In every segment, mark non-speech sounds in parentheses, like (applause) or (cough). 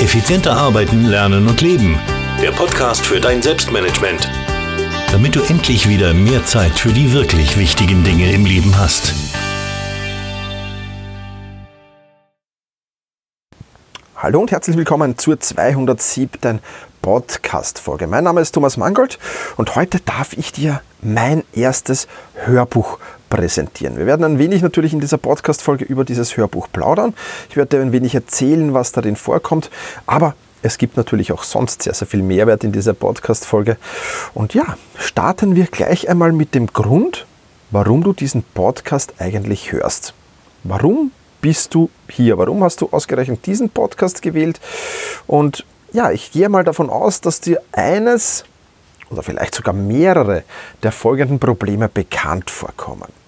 Effizienter arbeiten, lernen und leben. Der Podcast für dein Selbstmanagement. Damit du endlich wieder mehr Zeit für die wirklich wichtigen Dinge im Leben hast. Hallo und herzlich willkommen zur 207. Podcast-Folge. Mein Name ist Thomas Mangold und heute darf ich dir mein erstes Hörbuch präsentieren. Wir werden ein wenig natürlich in dieser Podcast-Folge über dieses Hörbuch plaudern. Ich werde ein wenig erzählen, was darin vorkommt, aber es gibt natürlich auch sonst sehr, sehr viel Mehrwert in dieser Podcast-Folge. Und ja, starten wir gleich einmal mit dem Grund, warum du diesen Podcast eigentlich hörst. Warum bist du hier? Warum hast du ausgerechnet diesen Podcast gewählt? Und ja, ich gehe mal davon aus, dass dir eines oder vielleicht sogar mehrere der folgenden Probleme bekannt vorkommen.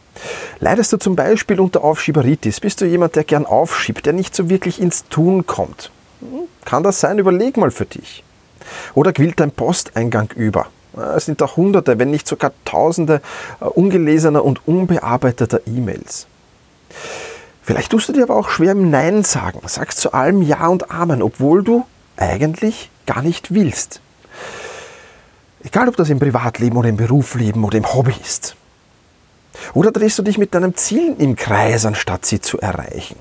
Leidest du zum Beispiel unter Aufschieberitis? Bist du jemand, der gern aufschiebt, der nicht so wirklich ins Tun kommt? Hm, kann das sein? Überleg mal für dich. Oder quillt dein Posteingang über? Es sind da Hunderte, wenn nicht sogar Tausende äh, ungelesener und unbearbeiteter E-Mails. Vielleicht tust du dir aber auch schwer im Nein sagen, sagst zu allem Ja und Amen, obwohl du eigentlich gar nicht willst. Egal, ob das im Privatleben oder im Berufsleben oder im Hobby ist. Oder drehst du dich mit deinem Ziel im Kreis, anstatt sie zu erreichen?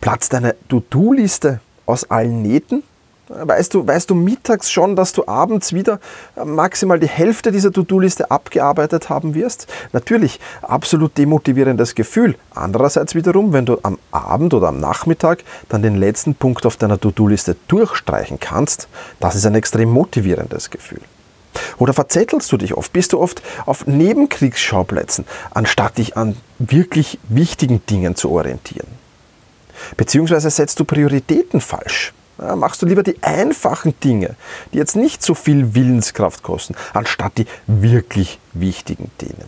Platzt deine To-Do-Liste aus allen Nähten? Weißt du, weißt du mittags schon, dass du abends wieder maximal die Hälfte dieser To-Do-Liste abgearbeitet haben wirst? Natürlich, absolut demotivierendes Gefühl. Andererseits wiederum, wenn du am Abend oder am Nachmittag dann den letzten Punkt auf deiner To-Do-Liste durchstreichen kannst, das ist ein extrem motivierendes Gefühl. Oder verzettelst du dich oft? Bist du oft auf Nebenkriegsschauplätzen, anstatt dich an wirklich wichtigen Dingen zu orientieren? Beziehungsweise setzt du Prioritäten falsch? Ja, machst du lieber die einfachen Dinge, die jetzt nicht so viel Willenskraft kosten, anstatt die wirklich wichtigen Dinge.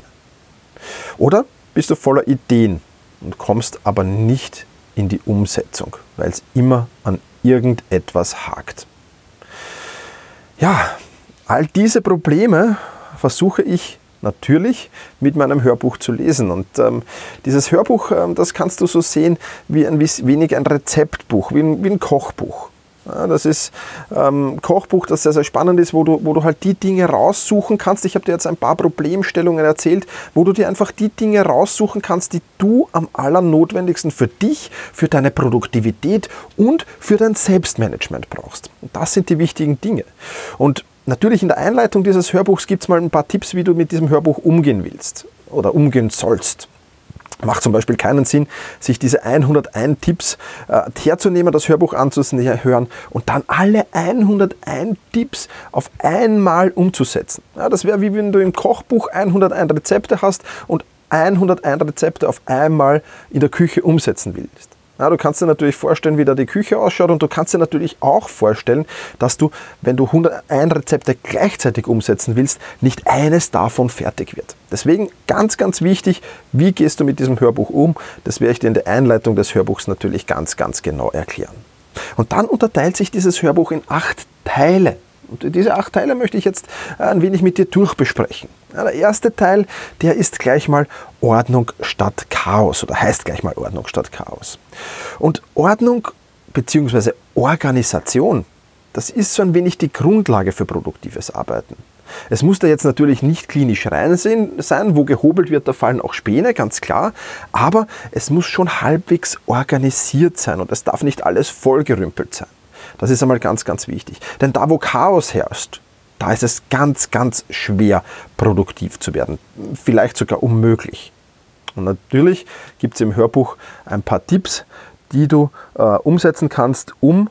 Oder bist du voller Ideen und kommst aber nicht in die Umsetzung, weil es immer an irgendetwas hakt. Ja, all diese Probleme versuche ich natürlich mit meinem Hörbuch zu lesen. Und ähm, dieses Hörbuch, ähm, das kannst du so sehen wie ein wenig ein Rezeptbuch, wie ein, wie ein Kochbuch. Ja, das ist ein ähm, Kochbuch, das sehr, sehr spannend ist, wo du, wo du halt die Dinge raussuchen kannst. Ich habe dir jetzt ein paar Problemstellungen erzählt, wo du dir einfach die Dinge raussuchen kannst, die du am allernotwendigsten für dich, für deine Produktivität und für dein Selbstmanagement brauchst. Und das sind die wichtigen Dinge. Und natürlich in der Einleitung dieses Hörbuchs gibt es mal ein paar Tipps, wie du mit diesem Hörbuch umgehen willst oder umgehen sollst. Macht zum Beispiel keinen Sinn, sich diese 101 Tipps äh, herzunehmen, das Hörbuch anzuhören und dann alle 101 Tipps auf einmal umzusetzen. Ja, das wäre wie wenn du im Kochbuch 101 Rezepte hast und 101 Rezepte auf einmal in der Küche umsetzen willst. Ja, du kannst dir natürlich vorstellen, wie da die Küche ausschaut und du kannst dir natürlich auch vorstellen, dass du, wenn du 101 Rezepte gleichzeitig umsetzen willst, nicht eines davon fertig wird. Deswegen ganz, ganz wichtig, wie gehst du mit diesem Hörbuch um? Das werde ich dir in der Einleitung des Hörbuchs natürlich ganz, ganz genau erklären. Und dann unterteilt sich dieses Hörbuch in acht Teile. Und diese acht Teile möchte ich jetzt ein wenig mit dir durchbesprechen. Der erste Teil, der ist gleich mal Ordnung statt Chaos oder heißt gleich mal Ordnung statt Chaos. Und Ordnung bzw. Organisation, das ist so ein wenig die Grundlage für produktives Arbeiten. Es muss da jetzt natürlich nicht klinisch rein sein, wo gehobelt wird, da fallen auch Späne, ganz klar, aber es muss schon halbwegs organisiert sein und es darf nicht alles vollgerümpelt sein. Das ist einmal ganz, ganz wichtig. Denn da, wo Chaos herrscht, da ist es ganz, ganz schwer, produktiv zu werden. Vielleicht sogar unmöglich. Und natürlich gibt es im Hörbuch ein paar Tipps, die du äh, umsetzen kannst, um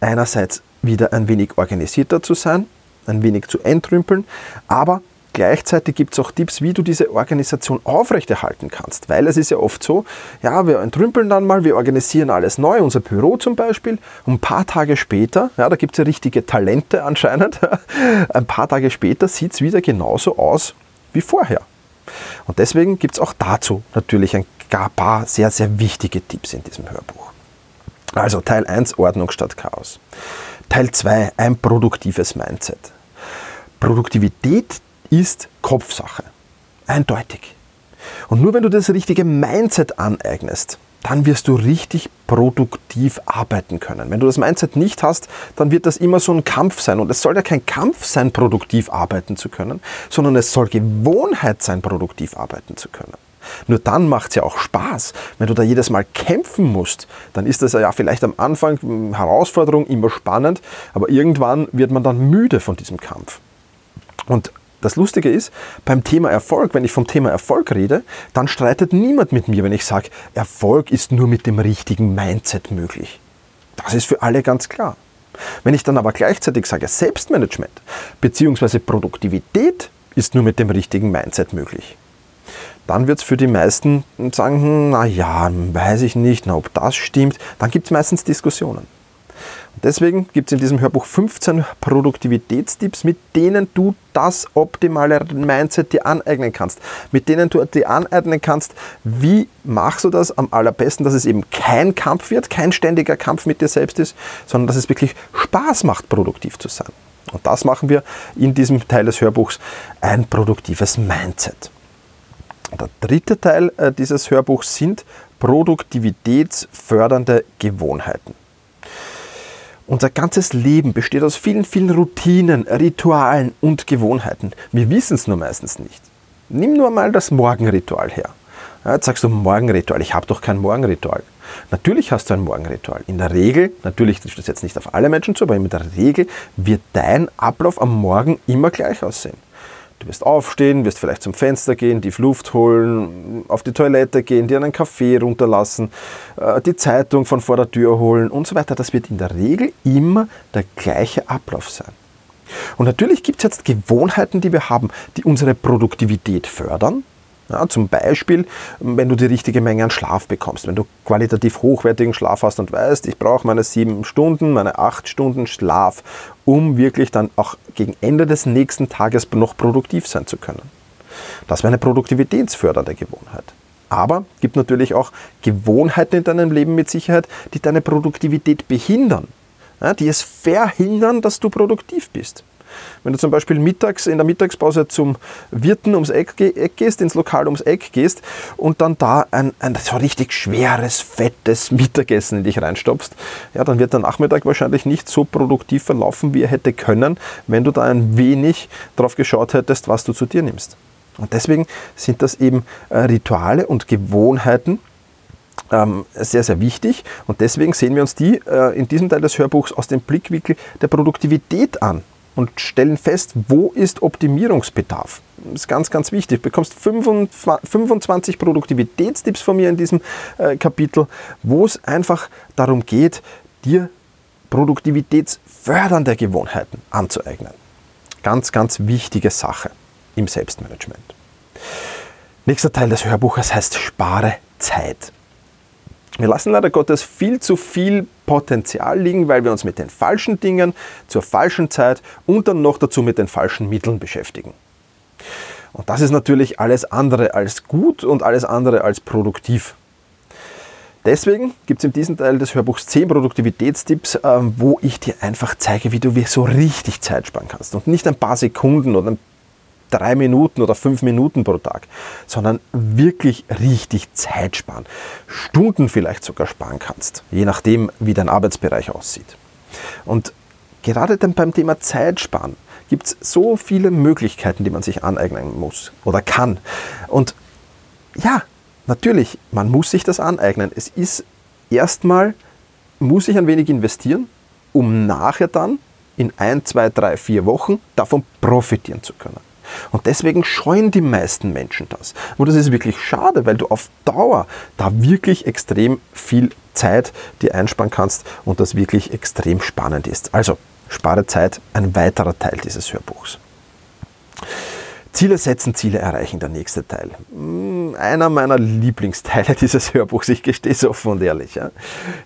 einerseits wieder ein wenig organisierter zu sein, ein wenig zu entrümpeln, aber Gleichzeitig gibt es auch Tipps, wie du diese Organisation aufrechterhalten kannst, weil es ist ja oft so, ja, wir entrümpeln dann mal, wir organisieren alles neu, unser Büro zum Beispiel, und ein paar Tage später, ja, da gibt es ja richtige Talente anscheinend, (laughs) ein paar Tage später sieht es wieder genauso aus wie vorher. Und deswegen gibt es auch dazu natürlich ein paar sehr, sehr wichtige Tipps in diesem Hörbuch. Also Teil 1 Ordnung statt Chaos. Teil 2 ein produktives Mindset. Produktivität ist Kopfsache. Eindeutig. Und nur wenn du das richtige Mindset aneignest, dann wirst du richtig produktiv arbeiten können. Wenn du das Mindset nicht hast, dann wird das immer so ein Kampf sein. Und es soll ja kein Kampf sein, produktiv arbeiten zu können, sondern es soll Gewohnheit sein, produktiv arbeiten zu können. Nur dann macht es ja auch Spaß. Wenn du da jedes Mal kämpfen musst, dann ist das ja vielleicht am Anfang Herausforderung, immer spannend, aber irgendwann wird man dann müde von diesem Kampf. Und das Lustige ist, beim Thema Erfolg, wenn ich vom Thema Erfolg rede, dann streitet niemand mit mir, wenn ich sage, Erfolg ist nur mit dem richtigen Mindset möglich. Das ist für alle ganz klar. Wenn ich dann aber gleichzeitig sage, Selbstmanagement bzw. Produktivität ist nur mit dem richtigen Mindset möglich, dann wird es für die meisten sagen, hm, na ja, weiß ich nicht, na, ob das stimmt. Dann gibt es meistens Diskussionen. Deswegen gibt es in diesem Hörbuch 15 Produktivitätstipps, mit denen du das optimale Mindset dir aneignen kannst. Mit denen du dir aneignen kannst, wie machst du das am allerbesten, dass es eben kein Kampf wird, kein ständiger Kampf mit dir selbst ist, sondern dass es wirklich Spaß macht, produktiv zu sein. Und das machen wir in diesem Teil des Hörbuchs, ein produktives Mindset. Der dritte Teil äh, dieses Hörbuchs sind produktivitätsfördernde Gewohnheiten. Unser ganzes Leben besteht aus vielen, vielen Routinen, Ritualen und Gewohnheiten. Wir wissen es nur meistens nicht. Nimm nur mal das Morgenritual her. Ja, jetzt sagst du Morgenritual, ich habe doch kein Morgenritual. Natürlich hast du ein Morgenritual. In der Regel, natürlich trifft das jetzt nicht auf alle Menschen zu, aber in der Regel wird dein Ablauf am Morgen immer gleich aussehen. Du wirst aufstehen, wirst vielleicht zum Fenster gehen, die Luft holen, auf die Toilette gehen, dir einen Kaffee runterlassen, äh, die Zeitung von vor der Tür holen und so weiter. Das wird in der Regel immer der gleiche Ablauf sein. Und natürlich gibt es jetzt Gewohnheiten, die wir haben, die unsere Produktivität fördern, ja, zum Beispiel, wenn du die richtige Menge an Schlaf bekommst, wenn du qualitativ hochwertigen Schlaf hast und weißt, ich brauche meine sieben Stunden, meine acht Stunden Schlaf, um wirklich dann auch gegen Ende des nächsten Tages noch produktiv sein zu können. Das wäre eine produktivitätsfördernde Gewohnheit. Aber es gibt natürlich auch Gewohnheiten in deinem Leben mit Sicherheit, die deine Produktivität behindern, ja, die es verhindern, dass du produktiv bist. Wenn du zum Beispiel mittags in der Mittagspause zum Wirten ums Eck, gehst, ins Lokal ums Eck gehst und dann da ein, ein so richtig schweres, fettes Mittagessen in dich reinstopfst, ja, dann wird der Nachmittag wahrscheinlich nicht so produktiv verlaufen, wie er hätte können, wenn du da ein wenig drauf geschaut hättest, was du zu dir nimmst. Und deswegen sind das eben äh, Rituale und Gewohnheiten, ähm, sehr, sehr wichtig. Und deswegen sehen wir uns die äh, in diesem Teil des Hörbuchs aus dem Blickwinkel der Produktivität an und stellen fest, wo ist Optimierungsbedarf. Das ist ganz, ganz wichtig. Du bekommst 25 Produktivitätstipps von mir in diesem äh, Kapitel, wo es einfach darum geht, dir produktivitätsfördernde Gewohnheiten anzueignen. Ganz, ganz wichtige Sache im Selbstmanagement. Nächster Teil des Hörbuches heißt Spare Zeit. Wir lassen leider Gottes viel zu viel Potenzial liegen, weil wir uns mit den falschen Dingen zur falschen Zeit und dann noch dazu mit den falschen Mitteln beschäftigen. Und das ist natürlich alles andere als gut und alles andere als produktiv. Deswegen gibt es in diesem Teil des Hörbuchs 10 Produktivitätstipps, ähm, wo ich dir einfach zeige, wie du so richtig Zeit sparen kannst. Und nicht ein paar Sekunden oder ein drei Minuten oder fünf Minuten pro Tag, sondern wirklich richtig Zeit sparen. Stunden vielleicht sogar sparen kannst, je nachdem, wie dein Arbeitsbereich aussieht. Und gerade dann beim Thema Zeit sparen gibt es so viele Möglichkeiten, die man sich aneignen muss oder kann. Und ja, natürlich, man muss sich das aneignen. Es ist erstmal, muss ich ein wenig investieren, um nachher dann in ein, zwei, drei, vier Wochen davon profitieren zu können. Und deswegen scheuen die meisten Menschen das. Und das ist wirklich schade, weil du auf Dauer da wirklich extrem viel Zeit dir einsparen kannst und das wirklich extrem spannend ist. Also spare Zeit, ein weiterer Teil dieses Hörbuchs. Ziele setzen, Ziele erreichen, der nächste Teil. Hm, einer meiner Lieblingsteile (laughs) dieses Hörbuchs, ich gestehe es offen und ehrlich. Ja.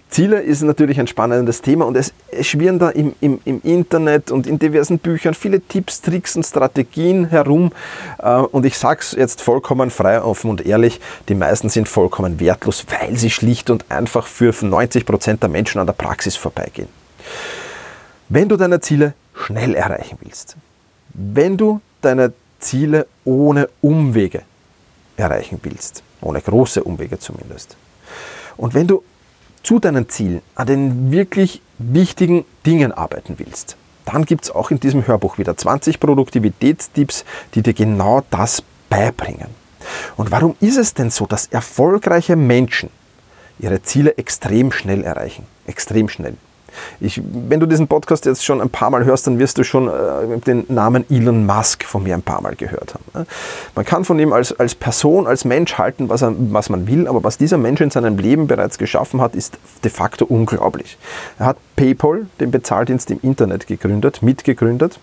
Ziele ist natürlich ein spannendes Thema und es, schwirren da im, im, im, Internet und in diversen Büchern viele Tipps, Tricks und Strategien herum. Äh, und ich sage es jetzt vollkommen frei, offen und ehrlich, die meisten sind vollkommen wertlos, weil sie schlicht und einfach für 90 Prozent der Menschen an der Praxis vorbeigehen. Wenn du deine Ziele schnell erreichen willst, wenn du deine Ziele ohne Umwege erreichen willst, ohne große Umwege zumindest. Und wenn du zu deinen Zielen an den wirklich wichtigen Dingen arbeiten willst, dann gibt es auch in diesem Hörbuch wieder 20 Produktivitätstipps, die dir genau das beibringen. Und warum ist es denn so, dass erfolgreiche Menschen ihre Ziele extrem schnell erreichen? Extrem schnell. Ich, wenn du diesen Podcast jetzt schon ein paar Mal hörst, dann wirst du schon äh, den Namen Elon Musk von mir ein paar Mal gehört haben. Ne? Man kann von ihm als, als Person, als Mensch halten, was, er, was man will, aber was dieser Mensch in seinem Leben bereits geschaffen hat, ist de facto unglaublich. Er hat PayPal, den Bezahldienst im Internet, gegründet, mitgegründet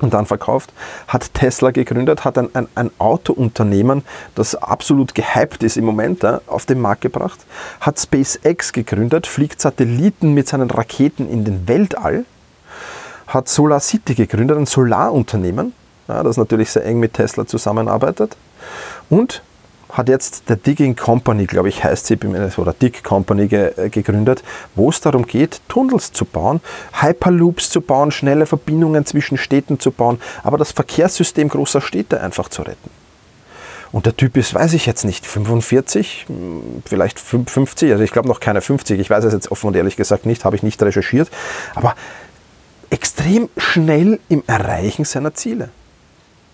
und dann verkauft, hat Tesla gegründet, hat ein, ein, ein Autounternehmen, das absolut gehypt ist im Moment, ja, auf den Markt gebracht, hat SpaceX gegründet, fliegt Satelliten mit seinen Raketen in den Weltall, hat Solar City gegründet, ein Solarunternehmen, ja, das natürlich sehr eng mit Tesla zusammenarbeitet und hat jetzt der Digging Company, glaube ich, heißt sie, oder Dig Company ge, äh, gegründet, wo es darum geht, Tunnels zu bauen, Hyperloops zu bauen, schnelle Verbindungen zwischen Städten zu bauen, aber das Verkehrssystem großer Städte einfach zu retten. Und der Typ ist, weiß ich jetzt nicht, 45, hm, vielleicht 50, also ich glaube noch keine 50, ich weiß es jetzt offen und ehrlich gesagt nicht, habe ich nicht recherchiert, aber extrem schnell im Erreichen seiner Ziele.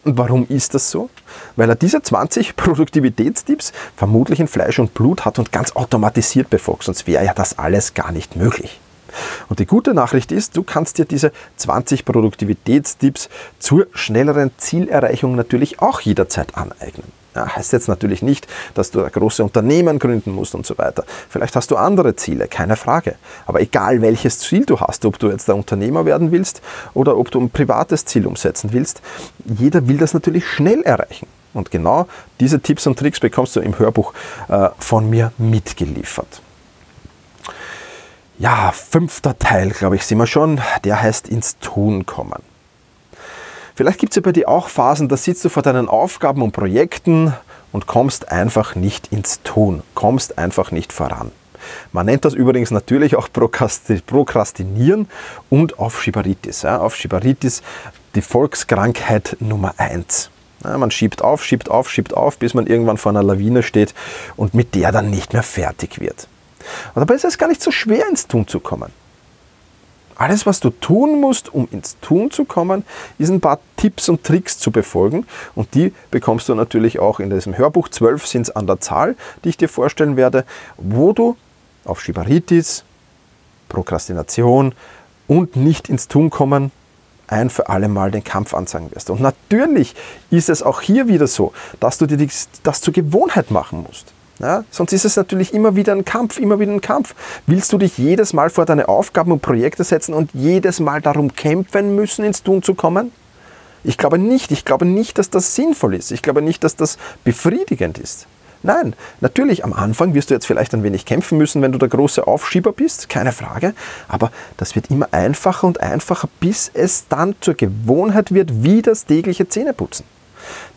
Und warum ist das so? Weil er diese 20 (laughs) Produktivitätstipps vermutlich in Fleisch und Blut hat und ganz automatisiert befolgt, sonst wäre ja das alles gar nicht möglich. Und die gute Nachricht ist, du kannst dir diese 20 Produktivitätstipps zur schnelleren Zielerreichung natürlich auch jederzeit aneignen. Ja, heißt jetzt natürlich nicht, dass du große Unternehmen gründen musst und so weiter. Vielleicht hast du andere Ziele, keine Frage. Aber egal welches Ziel du hast, ob du jetzt der Unternehmer werden willst oder ob du ein privates Ziel umsetzen willst, jeder will das natürlich schnell erreichen. Und genau diese Tipps und Tricks bekommst du im Hörbuch äh, von mir mitgeliefert. Ja, fünfter Teil, glaube ich, sind wir schon. Der heißt ins Tun kommen. Vielleicht gibt es ja bei dir auch Phasen, da sitzt du vor deinen Aufgaben und Projekten und kommst einfach nicht ins Tun, kommst einfach nicht voran. Man nennt das übrigens natürlich auch Prokrastinieren und Aufschieberitis. Ja, Aufschieberitis, die Volkskrankheit Nummer 1. Ja, man schiebt auf, schiebt auf, schiebt auf, bis man irgendwann vor einer Lawine steht und mit der dann nicht mehr fertig wird. Und dabei ist es gar nicht so schwer, ins Tun zu kommen. Alles, was du tun musst, um ins Tun zu kommen, ist ein paar Tipps und Tricks zu befolgen. Und die bekommst du natürlich auch in diesem Hörbuch. Zwölf sind es an der Zahl, die ich dir vorstellen werde, wo du auf Schibaritis, Prokrastination und nicht ins Tun kommen ein für alle Mal den Kampf ansagen wirst. Und natürlich ist es auch hier wieder so, dass du dir das zur Gewohnheit machen musst. Ja, sonst ist es natürlich immer wieder ein Kampf, immer wieder ein Kampf. Willst du dich jedes Mal vor deine Aufgaben und Projekte setzen und jedes Mal darum kämpfen müssen, ins Tun zu kommen? Ich glaube nicht. Ich glaube nicht, dass das sinnvoll ist. Ich glaube nicht, dass das befriedigend ist. Nein, natürlich am Anfang wirst du jetzt vielleicht ein wenig kämpfen müssen, wenn du der große Aufschieber bist, keine Frage, aber das wird immer einfacher und einfacher, bis es dann zur Gewohnheit wird, wie das tägliche Zähneputzen.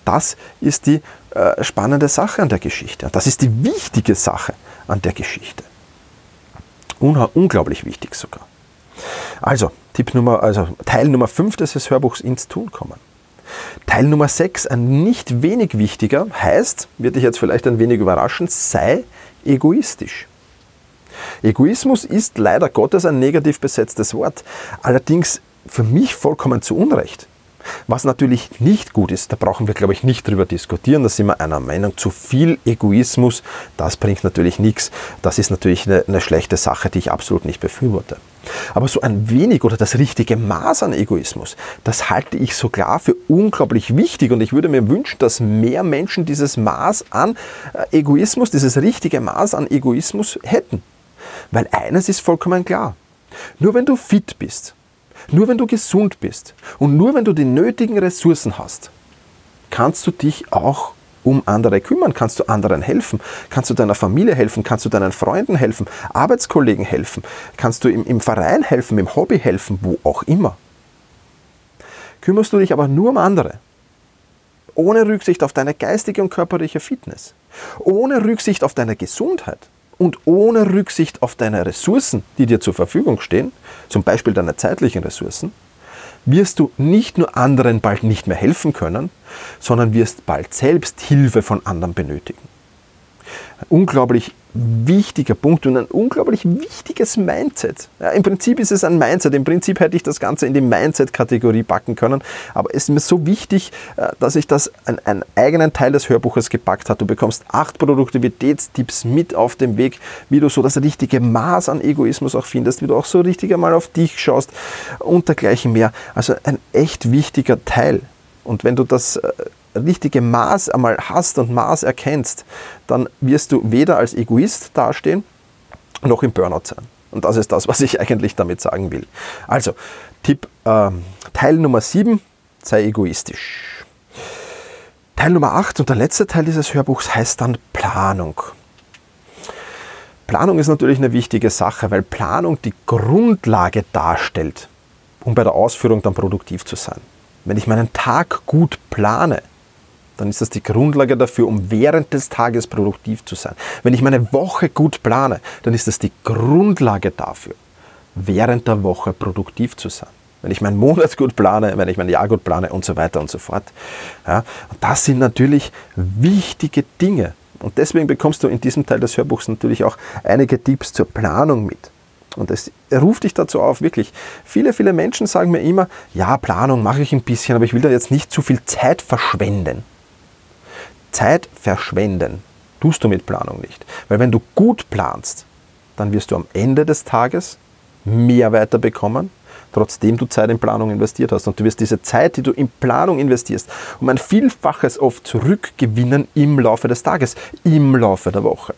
Das ist die äh, spannende Sache an der Geschichte. Das ist die wichtige Sache an der Geschichte. Un unglaublich wichtig sogar. Also, Tipp Nummer, also Teil Nummer 5 des Hörbuchs ins Tun kommen. Teil Nummer 6, ein nicht wenig wichtiger, heißt, wird dich jetzt vielleicht ein wenig überraschen, sei egoistisch. Egoismus ist leider Gottes ein negativ besetztes Wort, allerdings für mich vollkommen zu Unrecht. Was natürlich nicht gut ist, da brauchen wir, glaube ich, nicht drüber diskutieren, da sind wir einer Meinung. Zu viel Egoismus, das bringt natürlich nichts. Das ist natürlich eine, eine schlechte Sache, die ich absolut nicht befürworte. Aber so ein wenig oder das richtige Maß an Egoismus, das halte ich so klar für unglaublich wichtig und ich würde mir wünschen, dass mehr Menschen dieses Maß an äh, Egoismus, dieses richtige Maß an Egoismus hätten. Weil eines ist vollkommen klar. Nur wenn du fit bist, nur wenn du gesund bist und nur wenn du die nötigen Ressourcen hast, kannst du dich auch um andere kümmern, kannst du anderen helfen, kannst du deiner Familie helfen, kannst du deinen Freunden helfen, Arbeitskollegen helfen, kannst du im, im Verein helfen, im Hobby helfen, wo auch immer. Kümmerst du dich aber nur um andere, ohne Rücksicht auf deine geistige und körperliche Fitness, ohne Rücksicht auf deine Gesundheit, und ohne Rücksicht auf deine Ressourcen, die dir zur Verfügung stehen, zum Beispiel deine zeitlichen Ressourcen, wirst du nicht nur anderen bald nicht mehr helfen können, sondern wirst bald selbst Hilfe von anderen benötigen. Unglaublich wichtiger Punkt und ein unglaublich wichtiges Mindset. Ja, Im Prinzip ist es ein Mindset. Im Prinzip hätte ich das Ganze in die Mindset-Kategorie packen können. Aber es ist mir so wichtig, äh, dass ich das an einen eigenen Teil des Hörbuches gepackt habe. Du bekommst acht Produktivitätstipps mit auf dem Weg, wie du so das richtige Maß an Egoismus auch findest, wie du auch so richtig einmal auf dich schaust und dergleichen mehr. Also ein echt wichtiger Teil. Und wenn du das äh, richtige Maß einmal hast und Maß erkennst, dann wirst du weder als Egoist dastehen, noch im Burnout sein. Und das ist das, was ich (laughs) eigentlich damit sagen will. Also, Tipp äh, Teil Nummer 7, sei egoistisch. Teil Nummer 8 und der letzte Teil dieses Hörbuchs heißt dann Planung. Planung ist natürlich eine wichtige Sache, weil Planung die Grundlage darstellt, um bei der Ausführung dann produktiv zu sein. Wenn ich meinen Tag gut plane, dann ist das die Grundlage dafür, um während des Tages produktiv zu sein. Wenn ich meine Woche gut plane, dann ist das die Grundlage dafür, während der Woche produktiv zu sein. Wenn ich meinen Monat gut plane, wenn ich mein Jahr gut plane und so weiter und so fort. Ja, und das sind natürlich wichtige Dinge. Und deswegen bekommst du in diesem Teil des Hörbuchs natürlich auch einige Tipps zur Planung mit. Und es ruft dich dazu auf, wirklich. Viele, viele Menschen sagen mir immer, ja, Planung mache ich ein bisschen, aber ich will da jetzt nicht zu viel Zeit verschwenden. Zeit verschwenden tust du mit Planung nicht. Weil wenn du gut planst, dann wirst du am Ende des Tages mehr weiterbekommen, trotzdem du Zeit in Planung investiert hast. Und du wirst diese Zeit, die du in Planung investierst, um ein Vielfaches oft zurückgewinnen im Laufe des Tages, im Laufe der Woche.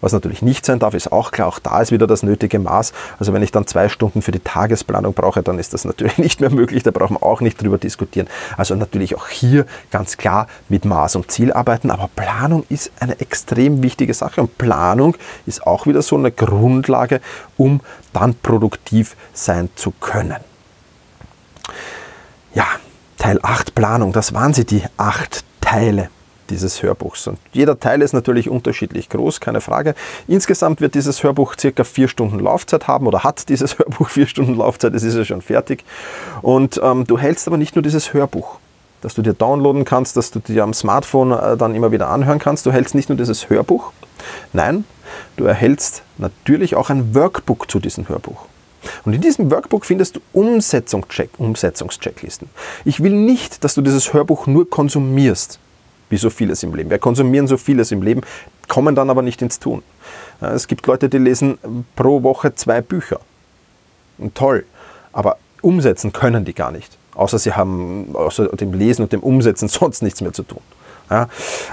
Was natürlich nicht sein darf, ist auch klar, auch da ist wieder das nötige Maß. Also wenn ich dann zwei Stunden für die Tagesplanung brauche, dann ist das (laughs) natürlich nicht mehr möglich, da brauchen wir auch nicht drüber diskutieren. Also natürlich auch hier ganz klar mit Maß und Ziel arbeiten, aber Planung ist eine extrem wichtige Sache und Planung ist auch wieder so eine Grundlage, um dann produktiv sein zu können. Ja, Teil 8 Planung, das waren sie, die acht Teile dieses Hörbuchs. Und jeder Teil ist natürlich unterschiedlich groß, keine Frage. Insgesamt wird dieses Hörbuch circa vier Stunden Laufzeit haben oder hat dieses (laughs) Hörbuch vier Stunden Laufzeit, es ist ja schon fertig. Und ähm, du hältst aber nicht nur dieses Hörbuch, das du dir downloaden kannst, das du dir am Smartphone äh, dann immer wieder anhören kannst. Du hältst nicht nur dieses Hörbuch, nein, du erhältst natürlich auch ein Workbook zu diesem Hörbuch. Und in diesem Workbook findest du Umsetzungscheck, Umsetzungschecklisten. Ich will nicht, dass du dieses Hörbuch nur konsumierst wie so vieles im Leben. Wir konsumieren so vieles im Leben, kommen dann aber nicht ins Tun. Es gibt Leute, die lesen pro Woche zwei Bücher. Toll, aber umsetzen können die gar nicht. Außer sie haben außer dem Lesen und dem Umsetzen (laughs) sonst nichts mehr zu tun. Ja,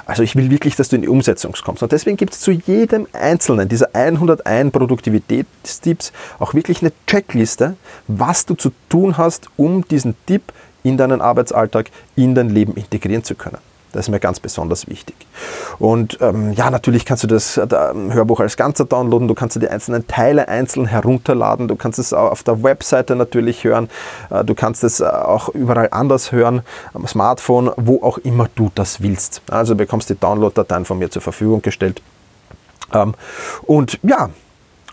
also ich will wirklich, dass du in die Umsetzung kommst. Und deswegen gibt es zu jedem einzelnen dieser 101 Produktivitätstipps auch wirklich eine Checkliste, was du zu tun hast, um diesen Tipp in deinen Arbeitsalltag, in dein Leben integrieren zu können. Das ist mir ganz besonders wichtig. Und ähm, ja, natürlich kannst du das äh, Hörbuch als Ganzer downloaden, du kannst dir die einzelnen Teile einzeln herunterladen, du kannst es auf der Webseite natürlich hören, äh, du kannst es äh, auch überall anders hören, am Smartphone, wo auch immer du das willst. Also bekommst die Download-Dateien von mir zur Verfügung gestellt. Ähm, und ja,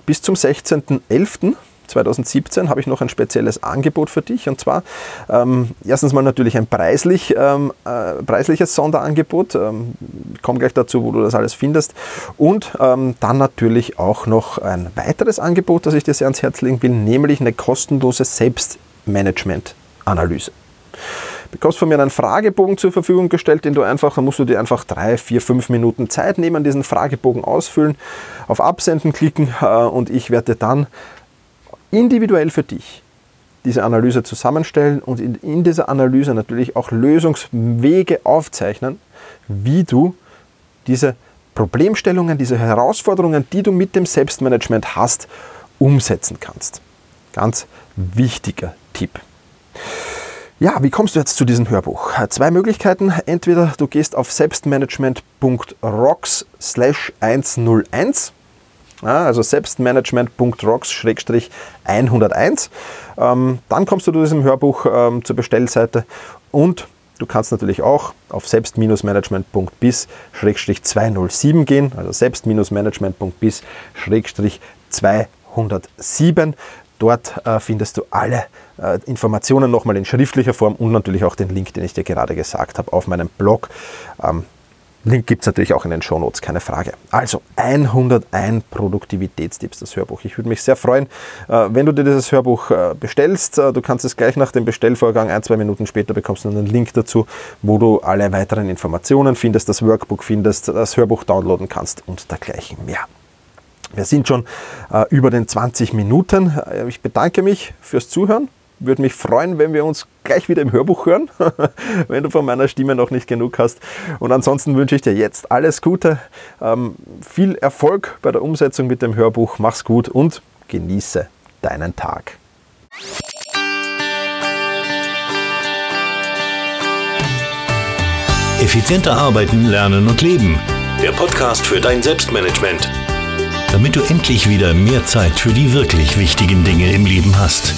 bis zum 16.11. 2017 habe ich noch ein spezielles Angebot für dich und zwar ähm, erstens mal natürlich ein preislich, ähm, äh, preisliches Sonderangebot. Ähm, ich komme gleich dazu, wo du das alles findest. Und ähm, dann natürlich auch noch ein weiteres Angebot, das ich dir sehr ans Herz legen will, nämlich eine kostenlose Selbstmanagement-Analyse. Du bekommst von mir einen Fragebogen zur Verfügung gestellt, den du einfach, musst du dir einfach drei, vier, fünf Minuten Zeit nehmen, diesen Fragebogen ausfüllen, auf Absenden klicken äh, und ich werde dann individuell für dich diese Analyse zusammenstellen und in, dieser Analyse natürlich auch Lösungswege aufzeichnen, wie du diese Problemstellungen, diese Herausforderungen, die du mit dem Selbstmanagement hast, umsetzen kannst. Ganz wichtiger Tipp. Ja, wie kommst du jetzt zu diesem Hörbuch? Zwei Möglichkeiten. Entweder du gehst auf selbstmanagement.rocks 101 also selbstmanagement.rocks-101. Ähm, dann kommst du zu diesem Hörbuch ähm, zur Bestellseite und du kannst natürlich auch auf selbst-management.bis-207 gehen, also selbst-management.bis-207. Dort äh, findest du alle äh, Informationen nochmal in schriftlicher Form und natürlich auch den Link, den ich dir gerade gesagt habe, auf meinem Blog. (laughs) Link gibt es natürlich auch in den Shownotes, keine Frage. Also 101 Produktivitätstipps, das Hörbuch. Ich würde mich sehr freuen, äh, wenn du dir dieses Hörbuch äh, bestellst. Äh, du kannst es gleich nach dem Bestellvorgang, ein, zwei Minuten später bekommst du einen Link dazu, wo du alle weiteren Informationen findest, das Workbook findest, das Hörbuch downloaden kannst und dergleichen mehr. Wir sind schon über den 20 Minuten. Ich bedanke mich fürs Zuhören würde mich freuen, wenn wir uns gleich wieder im Hörbuch hören, (laughs) wenn du von meiner Stimme noch nicht genug hast. Und ansonsten wünsche ich dir jetzt alles Gute, ähm, viel Erfolg bei der Umsetzung mit dem Hörbuch. Mach's gut und genieße deinen Tag. Effizienter arbeiten, lernen und leben. Der Podcast für dein Selbstmanagement. Damit du endlich wieder mehr Zeit für die wirklich wichtigen Dinge im Leben hast.